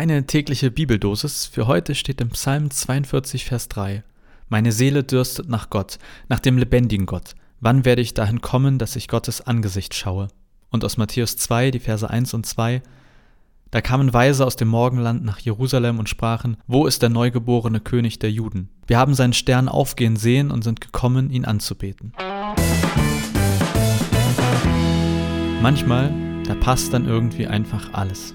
Deine tägliche Bibeldosis für heute steht im Psalm 42, Vers 3. Meine Seele dürstet nach Gott, nach dem lebendigen Gott. Wann werde ich dahin kommen, dass ich Gottes Angesicht schaue? Und aus Matthäus 2, die Verse 1 und 2. Da kamen Weise aus dem Morgenland nach Jerusalem und sprachen, Wo ist der neugeborene König der Juden? Wir haben seinen Stern aufgehen sehen und sind gekommen, ihn anzubeten. Manchmal, da passt dann irgendwie einfach alles.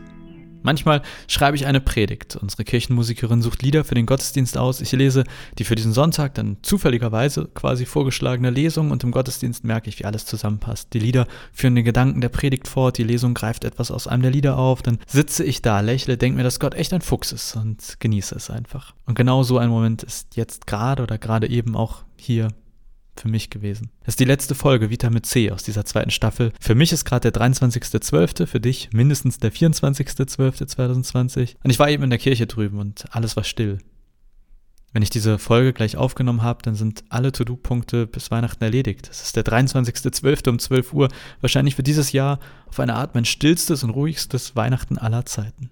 Manchmal schreibe ich eine Predigt. Unsere Kirchenmusikerin sucht Lieder für den Gottesdienst aus. Ich lese die für diesen Sonntag dann zufälligerweise quasi vorgeschlagene Lesung und im Gottesdienst merke ich, wie alles zusammenpasst. Die Lieder führen den Gedanken der Predigt fort, die Lesung greift etwas aus einem der Lieder auf, dann sitze ich da, lächle, denke mir, dass Gott echt ein Fuchs ist und genieße es einfach. Und genau so ein Moment ist jetzt gerade oder gerade eben auch hier für mich gewesen. Das ist die letzte Folge Vitamin C aus dieser zweiten Staffel. Für mich ist gerade der 23.12., für dich mindestens der 24.12.2020. Und ich war eben in der Kirche drüben und alles war still. Wenn ich diese Folge gleich aufgenommen habe, dann sind alle To-Do-Punkte bis Weihnachten erledigt. Es ist der 23.12. um 12 Uhr, wahrscheinlich für dieses Jahr auf eine Art mein stillstes und ruhigstes Weihnachten aller Zeiten.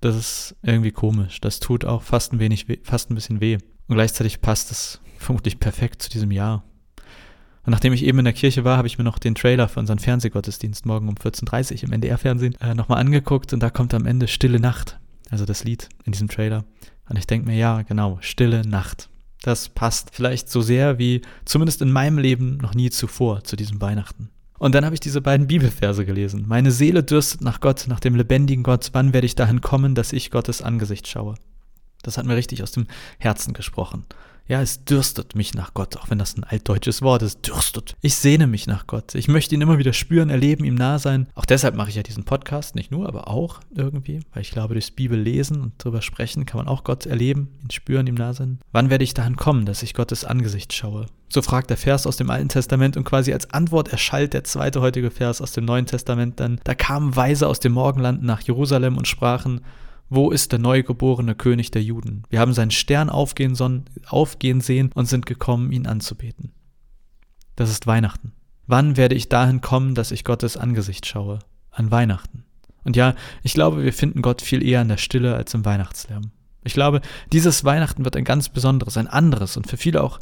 Das ist irgendwie komisch. Das tut auch fast ein wenig, fast ein bisschen weh. Und gleichzeitig passt es vermutlich perfekt zu diesem Jahr. Und nachdem ich eben in der Kirche war, habe ich mir noch den Trailer für unseren Fernsehgottesdienst morgen um 14.30 Uhr im NDR-Fernsehen äh, nochmal angeguckt und da kommt am Ende Stille Nacht, also das Lied in diesem Trailer. Und ich denke mir, ja, genau, Stille Nacht. Das passt vielleicht so sehr wie zumindest in meinem Leben noch nie zuvor zu diesem Weihnachten. Und dann habe ich diese beiden Bibelverse gelesen. Meine Seele dürstet nach Gott, nach dem lebendigen Gott. Wann werde ich dahin kommen, dass ich Gottes Angesicht schaue? Das hat mir richtig aus dem Herzen gesprochen. Ja, es dürstet mich nach Gott, auch wenn das ein altdeutsches Wort ist. Dürstet. Ich sehne mich nach Gott. Ich möchte ihn immer wieder spüren, erleben, ihm nah sein. Auch deshalb mache ich ja diesen Podcast, nicht nur, aber auch irgendwie, weil ich glaube, durchs Bibel lesen und drüber sprechen kann man auch Gott erleben, ihn spüren, ihm nah sein. Wann werde ich dahin kommen, dass ich Gottes Angesicht schaue? So fragt der Vers aus dem Alten Testament und quasi als Antwort erschallt der zweite heutige Vers aus dem Neuen Testament dann. Da kamen Weise aus dem Morgenland nach Jerusalem und sprachen, wo ist der neugeborene König der Juden? Wir haben seinen Stern aufgehen, aufgehen sehen und sind gekommen, ihn anzubeten. Das ist Weihnachten. Wann werde ich dahin kommen, dass ich Gottes Angesicht schaue? An Weihnachten. Und ja, ich glaube, wir finden Gott viel eher in der Stille als im Weihnachtslärm. Ich glaube, dieses Weihnachten wird ein ganz besonderes, ein anderes und für viele auch,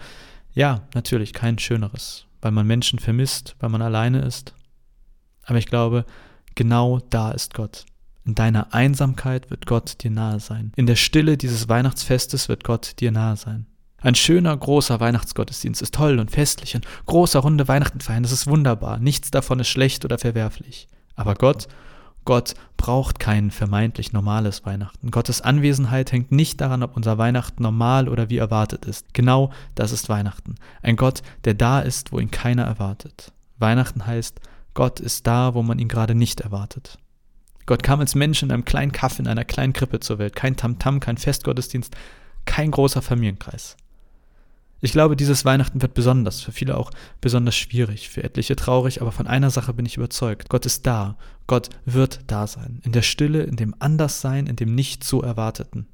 ja, natürlich kein schöneres, weil man Menschen vermisst, weil man alleine ist. Aber ich glaube, genau da ist Gott. In deiner Einsamkeit wird Gott dir nahe sein. In der Stille dieses Weihnachtsfestes wird Gott dir nahe sein. Ein schöner, großer Weihnachtsgottesdienst ist toll und festlich. Ein großer, runde Weihnachten feiern, das ist wunderbar. Nichts davon ist schlecht oder verwerflich. Aber Gott, Gott braucht kein vermeintlich normales Weihnachten. Gottes Anwesenheit hängt nicht daran, ob unser Weihnachten normal oder wie erwartet ist. Genau das ist Weihnachten. Ein Gott, der da ist, wo ihn keiner erwartet. Weihnachten heißt, Gott ist da, wo man ihn gerade nicht erwartet. Gott kam als Mensch in einem kleinen Kaff in einer kleinen Krippe zur Welt. Kein Tamtam, -Tam, kein Festgottesdienst, kein großer Familienkreis. Ich glaube, dieses Weihnachten wird besonders, für viele auch besonders schwierig, für etliche traurig, aber von einer Sache bin ich überzeugt. Gott ist da. Gott wird da sein. In der Stille, in dem Anderssein, in dem nicht so Erwarteten.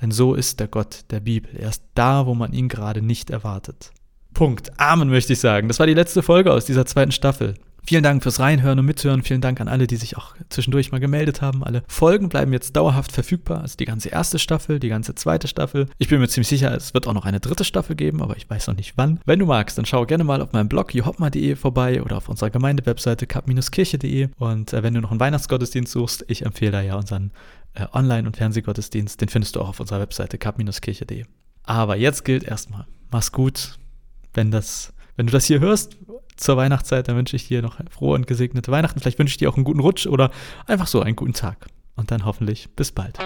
Denn so ist der Gott der Bibel. Er ist da, wo man ihn gerade nicht erwartet. Punkt. Amen, möchte ich sagen. Das war die letzte Folge aus dieser zweiten Staffel. Vielen Dank fürs Reinhören und Mithören. Vielen Dank an alle, die sich auch zwischendurch mal gemeldet haben. Alle Folgen bleiben jetzt dauerhaft verfügbar. Also die ganze erste Staffel, die ganze zweite Staffel. Ich bin mir ziemlich sicher, es wird auch noch eine dritte Staffel geben, aber ich weiß noch nicht wann. Wenn du magst, dann schau gerne mal auf meinem Blog johopma.de vorbei oder auf unserer Gemeindewebseite kap-kirche.de. Und äh, wenn du noch einen Weihnachtsgottesdienst suchst, ich empfehle da ja unseren äh, Online- und Fernsehgottesdienst. Den findest du auch auf unserer Webseite kap-kirche.de. Aber jetzt gilt erstmal, mach's gut. Wenn das wenn du das hier hörst zur Weihnachtszeit, dann wünsche ich dir noch frohe und gesegnete Weihnachten. Vielleicht wünsche ich dir auch einen guten Rutsch oder einfach so einen guten Tag. Und dann hoffentlich bis bald.